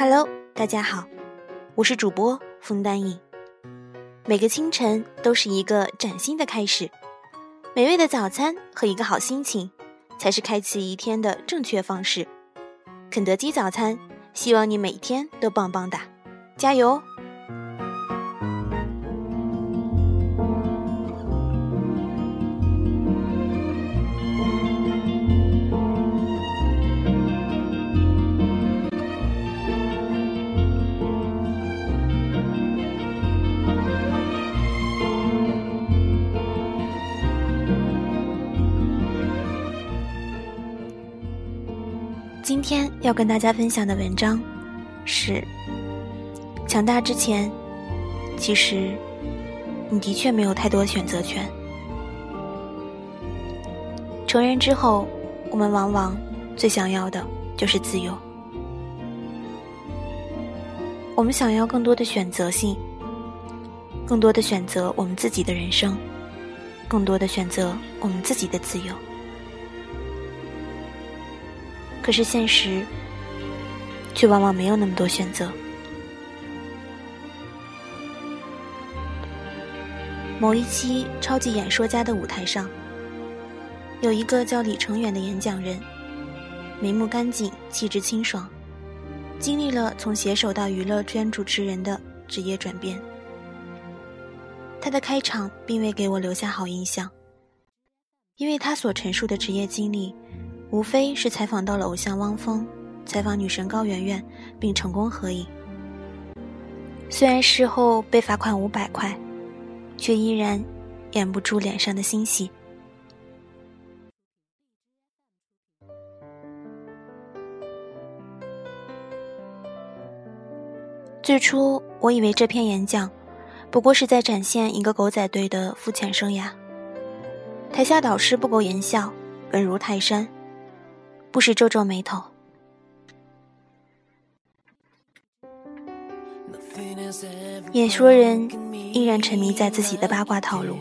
Hello，大家好，我是主播风丹影。每个清晨都是一个崭新的开始，美味的早餐和一个好心情，才是开启一天的正确方式。肯德基早餐，希望你每天都棒棒哒，加油！今天要跟大家分享的文章是：强大之前，其实你的确没有太多选择权。成人之后，我们往往最想要的就是自由。我们想要更多的选择性，更多的选择我们自己的人生，更多的选择我们自己的自由。可是现实，却往往没有那么多选择。某一期《超级演说家》的舞台上，有一个叫李成远的演讲人，眉目干净，气质清爽，经历了从写手到娱乐圈主持人的职业转变。他的开场并未给我留下好印象，因为他所陈述的职业经历。无非是采访到了偶像汪峰，采访女神高圆圆，并成功合影。虽然事后被罚款五百块，却依然掩不住脸上的欣喜。最初我以为这篇演讲不过是在展现一个狗仔队的肤浅生涯。台下导师不苟言笑，稳如泰山。不时皱皱眉头。演说人依然沉迷在自己的八卦套路。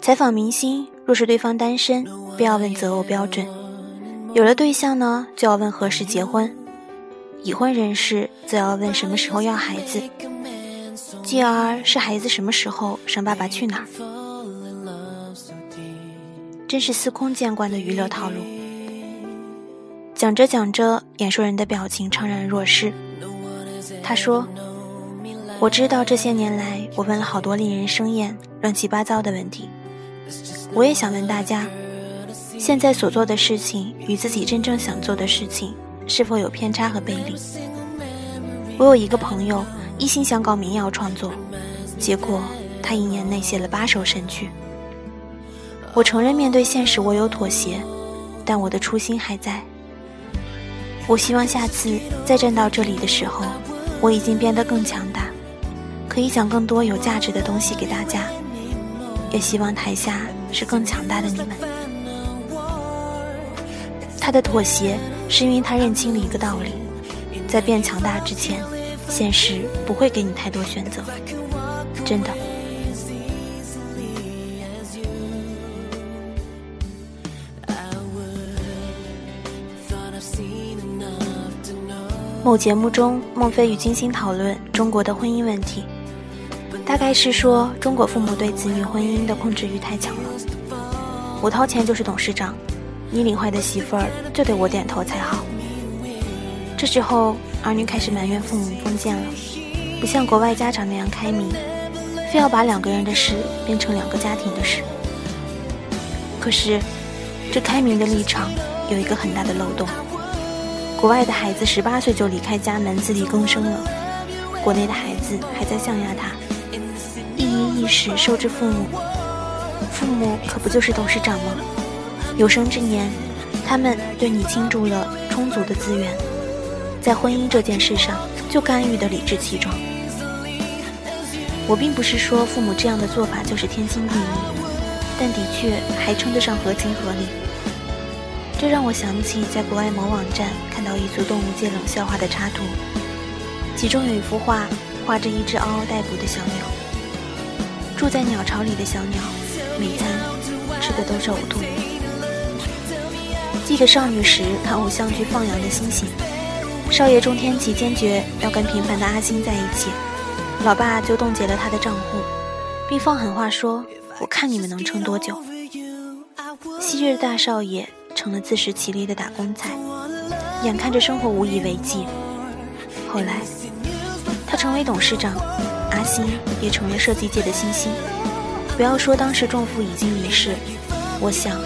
采访明星，若是对方单身，便要问择偶标准；有了对象呢，就要问何时结婚；已婚人士则要问什么时候要孩子；继而是孩子什么时候生《爸爸去哪儿》。真是司空见惯的娱乐套路。讲着讲着，演说人的表情怅然若失。他说：“我知道这些年来，我问了好多令人生厌、乱七八糟的问题。我也想问大家，现在所做的事情与自己真正想做的事情是否有偏差和背离？我有一个朋友，一心想搞民谣创作，结果他一年内写了八首神曲。我承认，面对现实，我有妥协，但我的初心还在。”我希望下次再站到这里的时候，我已经变得更强大，可以讲更多有价值的东西给大家。也希望台下是更强大的你们。他的妥协是因为他认清了一个道理：在变强大之前，现实不会给你太多选择，真的。某节目中，孟非与金星讨论中国的婚姻问题，大概是说中国父母对子女婚姻的控制欲太强了。我掏钱就是董事长，你领坏的媳妇儿就得我点头才好。这时候，儿女开始埋怨父母封建了，不像国外家长那样开明，非要把两个人的事变成两个家庭的事。可是，这开明的立场有一个很大的漏洞。国外的孩子十八岁就离开家门自力更生了，国内的孩子还在象牙塔，一衣一食受之父母，父母可不就是董事长吗？有生之年，他们对你倾注了充足的资源，在婚姻这件事上就干预的理直气壮。我并不是说父母这样的做法就是天经地义，但的确还称得上合情合理。这让我想起在国外某网站看到一组动物界冷笑话的插图，其中有一幅画，画着一只嗷嗷待哺的小鸟。住在鸟巢里的小鸟，每餐吃的都是呕吐物。记得少女时看偶像剧放羊的星星，少爷钟天启坚决要跟平凡的阿星在一起，老爸就冻结了他的账户，并放狠话说：“我看你们能撑多久。”昔日大少爷成了自食其力的打工仔，眼看着生活无以为继。后来，他成为董事长，阿星也成了设计界的新星。不要说当时仲父已经离世，我想，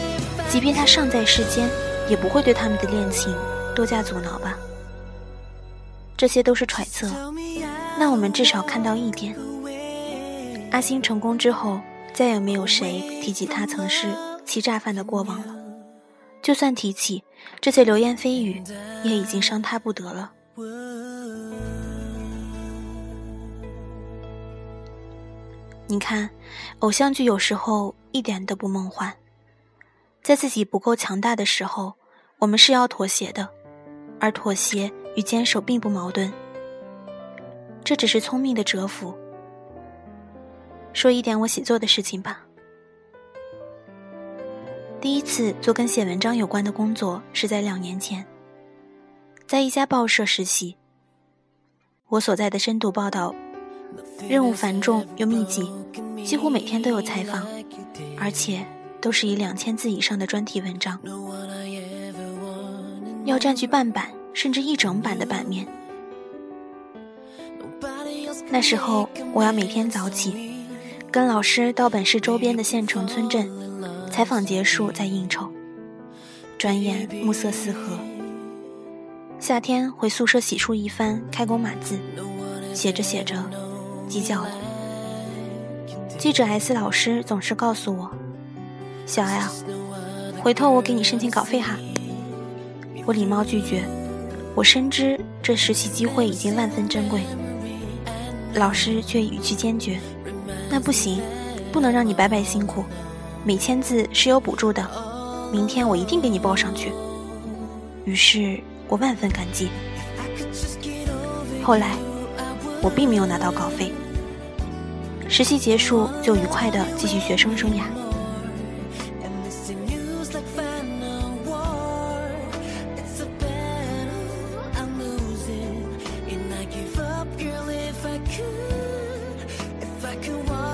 即便他尚在世间，也不会对他们的恋情多加阻挠吧。这些都是揣测，那我们至少看到一点：阿星成功之后，再也没有谁提起他曾是欺诈犯的过往了。就算提起，这些流言蜚语也已经伤他不得了。你看，偶像剧有时候一点都不梦幻。在自己不够强大的时候，我们是要妥协的，而妥协。与坚守并不矛盾，这只是聪明的蛰伏。说一点我写作的事情吧。第一次做跟写文章有关的工作是在两年前，在一家报社实习。我所在的深度报道任务繁重又密集，几乎每天都有采访，而且都是以两千字以上的专题文章，要占据半版。甚至一整版的版面。那时候，我要每天早起，跟老师到本市周边的县城村镇采访，结束再应酬。转眼暮色四合，夏天回宿舍洗漱一番，开工码字，写着写着，鸡叫了。记者 S 老师总是告诉我：“小艾啊，回头我给你申请稿费哈。”我礼貌拒绝。我深知这实习机会已经万分珍贵，老师却语气坚决：“那不行，不能让你白白辛苦，每千字是有补助的，明天我一定给你报上去。”于是我万分感激。后来我并没有拿到稿费，实习结束就愉快的继续学生生涯。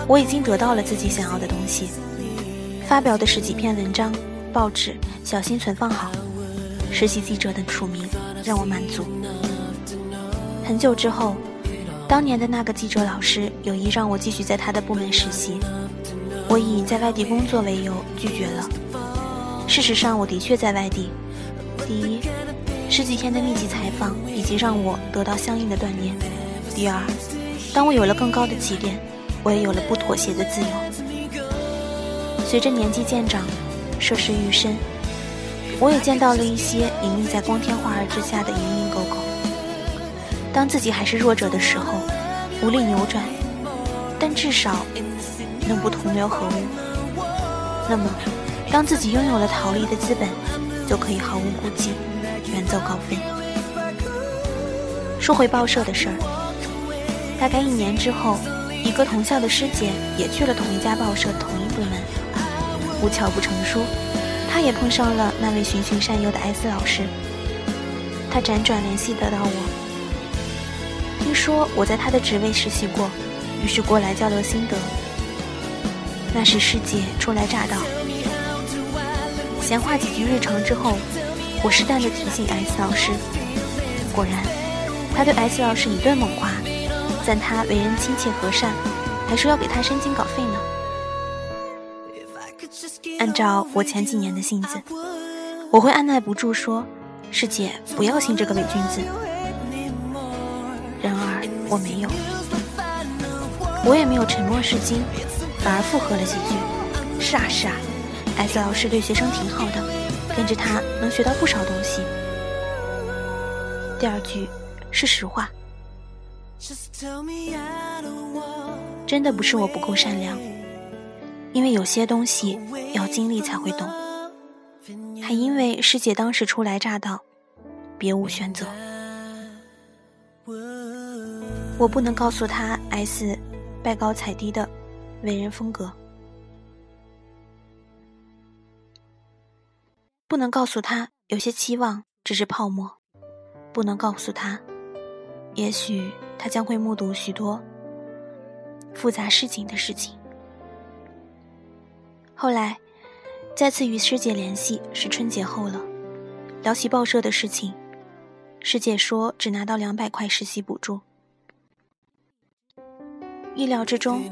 我已经得到了自己想要的东西，发表的十几篇文章，报纸小心存放好，实习记者的署名让我满足。很久之后，当年的那个记者老师有意让我继续在他的部门实习，我以在外地工作为由拒绝了。事实上，我的确在外地。第一，十几天的密集采访已经让我得到相应的锻炼；第二，当我有了更高的起点。我也有了不妥协的自由。随着年纪渐长，涉世愈深，我也见到了一些隐匿在光天化日之下的蝇营狗苟。当自己还是弱者的时候，无力扭转，但至少能不同流合污。那么，当自己拥有了逃离的资本，就可以毫无顾忌，远走高飞。说回报社的事儿，大概一年之后。一个同校的师姐也去了同一家报社同一部门，无巧不成书，他也碰上了那位循循善诱的 S 老师。他辗转联系得到我，听说我在他的职位实习过，于是过来交流心得。那时师姐初来乍到，闲话几句日常之后，我适当的提醒 S 老师，果然，他对 S 老师一顿猛夸。赞他为人亲切和善，还说要给他申请稿费呢。按照我前几年的性子，我会按耐不住说：“师姐，不要信这个伪君子。”然而我没有，我也没有沉默是金，反而附和了几句：“是啊是啊，S 老师对学生挺好的，跟着他能学到不少东西。”第二句是实话。真的不是我不够善良，因为有些东西要经历才会懂，还因为师姐当时初来乍到，别无选择。我不能告诉他 S 拜高踩低的为人风格，不能告诉他有些期望只是泡沫，不能告诉他，也许他将会目睹许多复杂事情的事情。后来，再次与师姐联系是春节后了，聊起报社的事情，师姐说只拿到两百块实习补助。意料之中，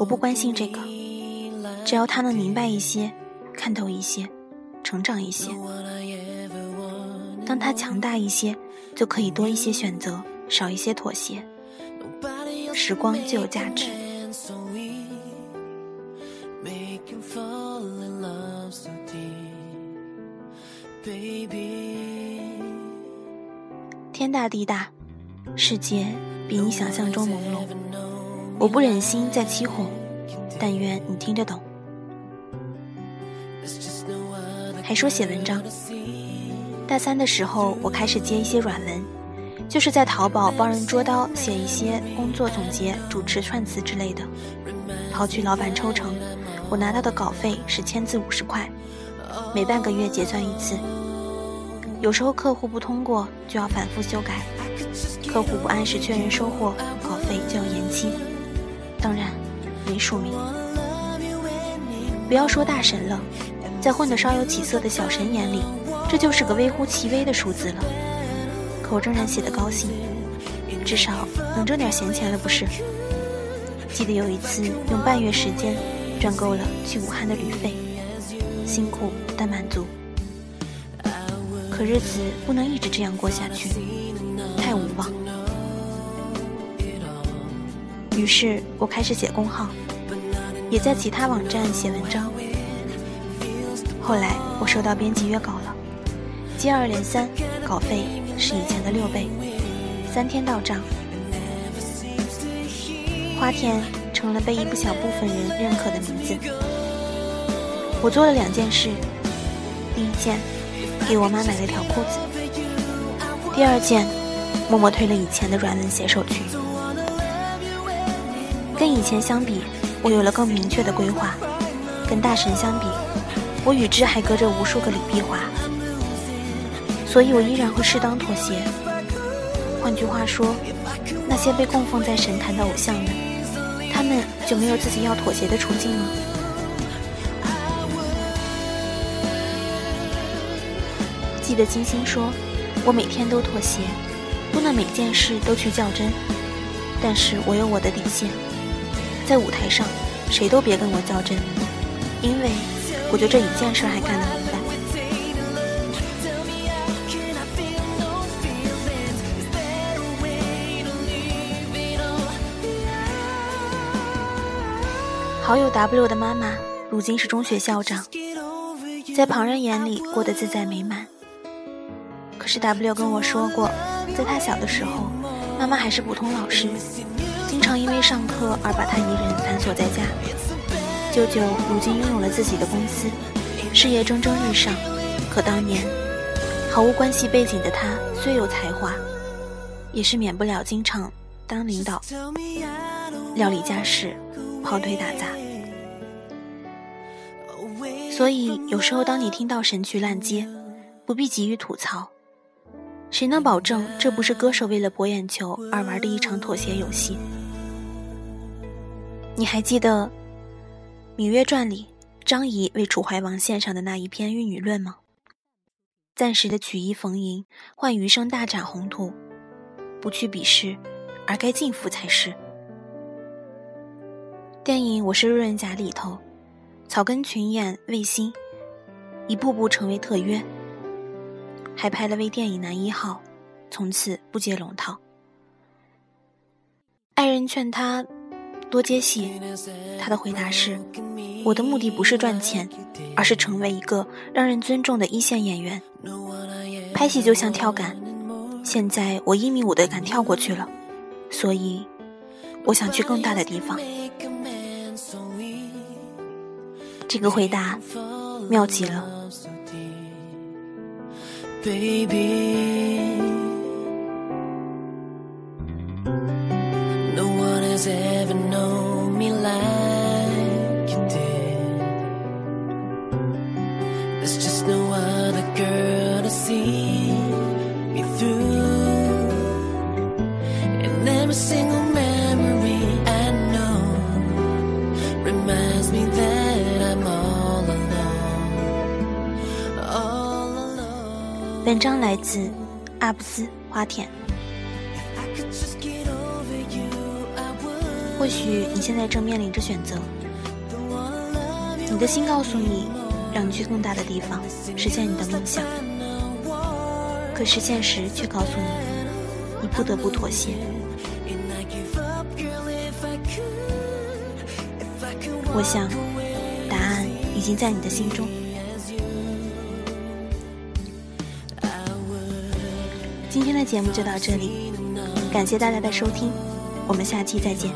我不关心这个，只要他能明白一些，看透一些，成长一些。当他强大一些，就可以多一些选择，少一些妥协，时光就有价值。天大地大，世界比你想象中朦胧。我不忍心再起哄，但愿你听得懂。还说写文章。大三的时候，我开始接一些软文，就是在淘宝帮人捉刀，写一些工作总结、主持串词之类的。刨去老板抽成，我拿到的稿费是签字五十块，每半个月结算一次。有时候客户不通过，就要反复修改；客户不按时确认收货，稿费就要延期。当然，没署名。不要说大神了，在混得稍有起色的小神眼里，这就是个微乎其微的数字了。可我仍然写得高兴，至少能挣点闲钱了，不是？记得有一次用半月时间赚够了去武汉的旅费，辛苦但满足。可日子不能一直这样过下去，太无望。于是我开始写公号，也在其他网站写文章。后来我收到编辑约稿了，接二连三，稿费是以前的六倍，三天到账。花田成了被一不小部分人认可的名字。我做了两件事，第一件，给我妈买了条裤子；第二件，默默退了以前的软文写手群。跟以前相比，我有了更明确的规划；跟大神相比，我与之还隔着无数个李碧华。所以我依然会适当妥协。换句话说，那些被供奉在神坛的偶像们，他们就没有自己要妥协的处境吗？记得金星说：“我每天都妥协，不能每件事都去较真，但是我有我的底线。”在舞台上，谁都别跟我较真，因为我就这一件事还干得明白。好友 W 的妈妈如今是中学校长，在旁人眼里过得自在美满。是 W 跟我说过，在他小的时候，妈妈还是普通老师。经常因为上课而把他一人反锁在家。舅舅如今拥有了自己的公司，事业蒸蒸日上。可当年毫无关系背景的他，虽有才华，也是免不了经常当领导，料理家事，跑腿打杂。所以有时候当你听到神曲烂街，不必急于吐槽。谁能保证这不是歌手为了博眼球而玩的一场妥协游戏？你还记得《芈月传》里张仪为楚怀王献上的那一篇玉女论吗？暂时的曲意逢迎，换余生大展宏图，不去鄙视，而该敬服才是。电影《我是路人甲》里头，草根群演魏星，一步步成为特约。还拍了微电影《男一号》，从此不接龙套。爱人劝他多接戏，他的回答是：“我的目的不是赚钱，而是成为一个让人尊重的一线演员。拍戏就像跳杆，现在我一米五的杆跳过去了，所以我想去更大的地方。”这个回答妙极了。Baby. 文章来自阿布斯花田。或许你现在正面临着选择，你的心告诉你，让你去更大的地方实现你的梦想，可是现实却告诉你，你不得不妥协。我想，答案已经在你的心中。今天的节目就到这里，感谢大家的收听，我们下期再见。